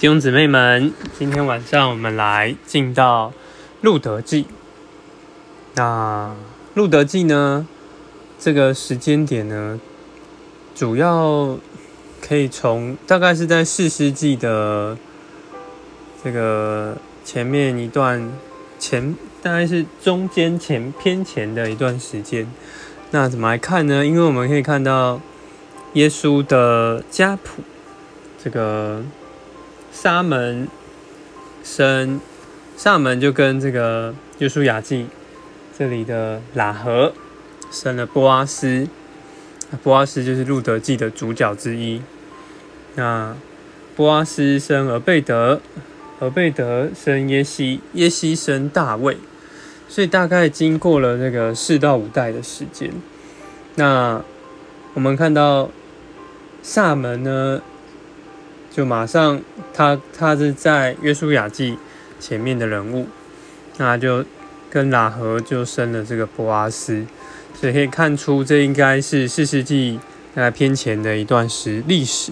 弟兄姊妹们，今天晚上我们来进到《路德记》。那《路德记》呢？这个时间点呢，主要可以从大概是在四世纪的这个前面一段前，大概是中间前偏前的一段时间。那怎么来看呢？因为我们可以看到耶稣的家谱，这个。沙门生沙门就跟这个约书亚记这里的喇合生了波阿斯，波阿斯就是路德记的主角之一。那波阿斯生俄贝德，俄贝德生耶西，耶西生大卫，所以大概经过了这个四到五代的时间。那我们看到萨门呢？就马上，他他是在约书亚记前面的人物，那就跟喇合就生了这个波阿斯，所以可以看出这应该是四世纪大概偏前的一段时历史。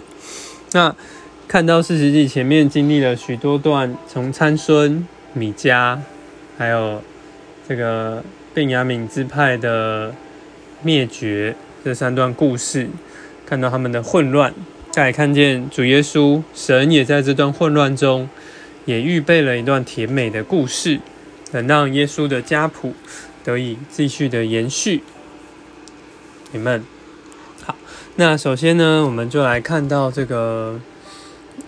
那看到四世纪前面经历了许多段从参孙、米迦，还有这个便雅悯支派的灭绝这三段故事，看到他们的混乱。再看见主耶稣，神也在这段混乱中，也预备了一段甜美的故事，能让耶稣的家谱得以继续的延续。你们好，那首先呢，我们就来看到这个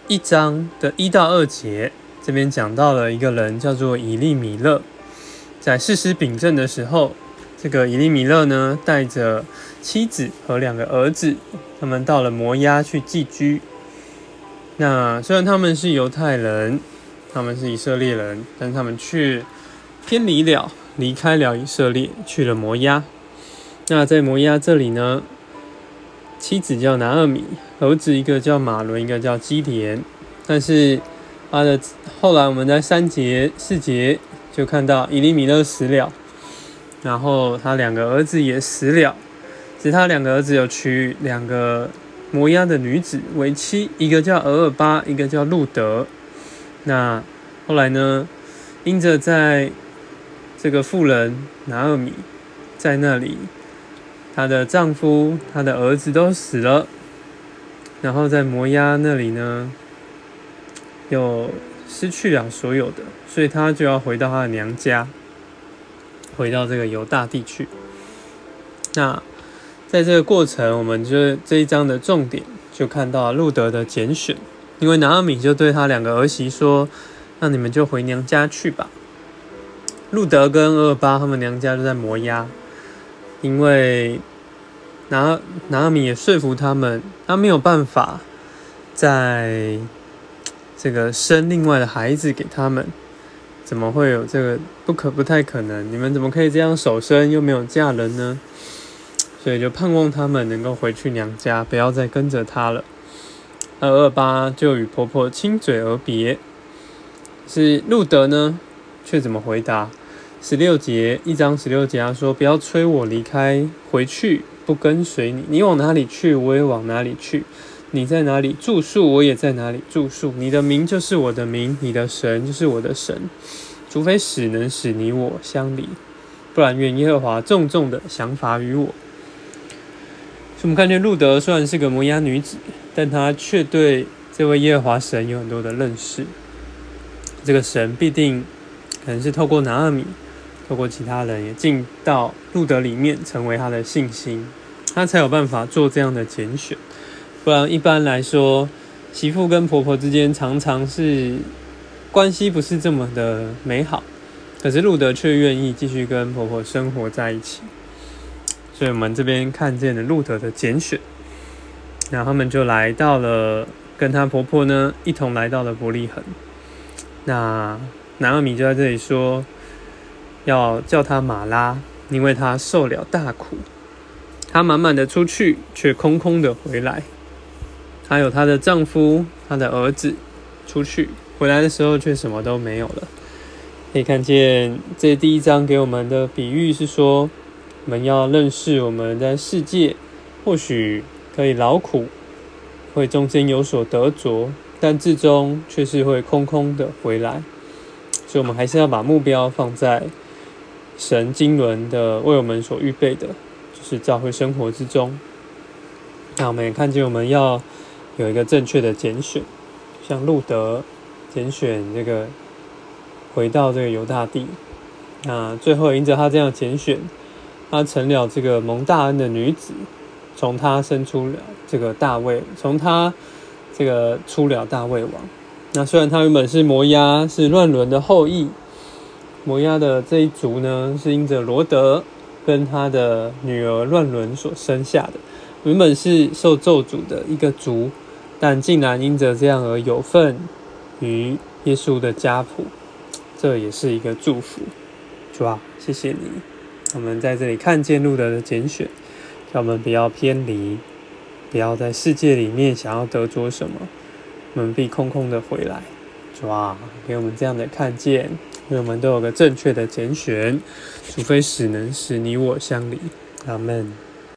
一章的一到二节，这边讲到了一个人叫做以利米勒，在事实秉证的时候，这个以利米勒呢，带着妻子和两个儿子。他们到了摩押去寄居。那虽然他们是犹太人，他们是以色列人，但他们却偏离了，离开了以色列，去了摩押。那在摩押这里呢，妻子叫拿厄米，儿子一个叫马伦，一个叫基田。但是他的后来我们在三节、四节就看到以利米勒死了，然后他两个儿子也死了。其他两个儿子有娶两个摩押的女子为妻，一个叫俄尔巴，一个叫路德。那后来呢？因着在这个妇人拿尔米在那里，她的丈夫、她的儿子都死了，然后在摩押那里呢，又失去了所有的，所以她就要回到她的娘家，回到这个犹大地去。那。在这个过程，我们就这一章的重点就看到路德的拣选，因为拿阿米就对他两个儿媳说：“那你们就回娘家去吧。”路德跟厄巴他们娘家就在摩押，因为拿拿阿米也说服他们，他没有办法在这个生另外的孩子给他们，怎么会有这个不可不太可能？你们怎么可以这样守身又没有嫁人呢？所以就盼望他们能够回去娘家，不要再跟着他了。而二八就与婆婆亲嘴而别。是路德呢，却怎么回答？十六节一章十六节他说：“不要催我离开，回去不跟随你。你往哪里去，我也往哪里去；你在哪里住宿，我也在哪里住宿。你的名就是我的名，你的神就是我的神。除非死能使你我相离，不然愿耶和华重重的降罚于我。”所以我们看见路德虽然是个摩押女子，但她却对这位耶和华神有很多的认识。这个神必定可能是透过拿二米，透过其他人也进到路德里面，成为他的信心，他才有办法做这样的拣选。不然一般来说，媳妇跟婆婆之间常常是关系不是这么的美好，可是路德却愿意继续跟婆婆生活在一起。所以我们这边看见了路德的拣选，然后他们就来到了，跟她婆婆呢一同来到了伯利恒。那南尔米就在这里说，要叫她马拉，因为她受了大苦。她满满的出去，却空空的回来。她有她的丈夫、她的儿子出去，回来的时候却什么都没有了。可以看见这第一章给我们的比喻是说。我们要认识我们在世界，或许可以劳苦，会中间有所得着，但至终却是会空空的回来。所以，我们还是要把目标放在神经轮的为我们所预备的，就是教会生活之中。那我们也看见，我们要有一个正确的拣选，像路德拣选这个回到这个犹大地。那最后，迎着他这样拣选，他成了这个蒙大恩的女子，从他生出了这个大卫，从他这个出了大卫王。那虽然他原本是摩押，是乱伦的后裔，摩押的这一族呢，是因着罗德跟他的女儿乱伦所生下的，原本是受咒诅的一个族，但竟然因着这样而有份于耶稣的家谱，这也是一个祝福，主啊，谢谢你，我们在这里看见路德的拣选，叫我们不要偏离，不要在世界里面想要得着什么。我们必空空的回来，主啊，给我们这样的看见，因为我们都有个正确的拣选，除非使能使你我相离。阿门。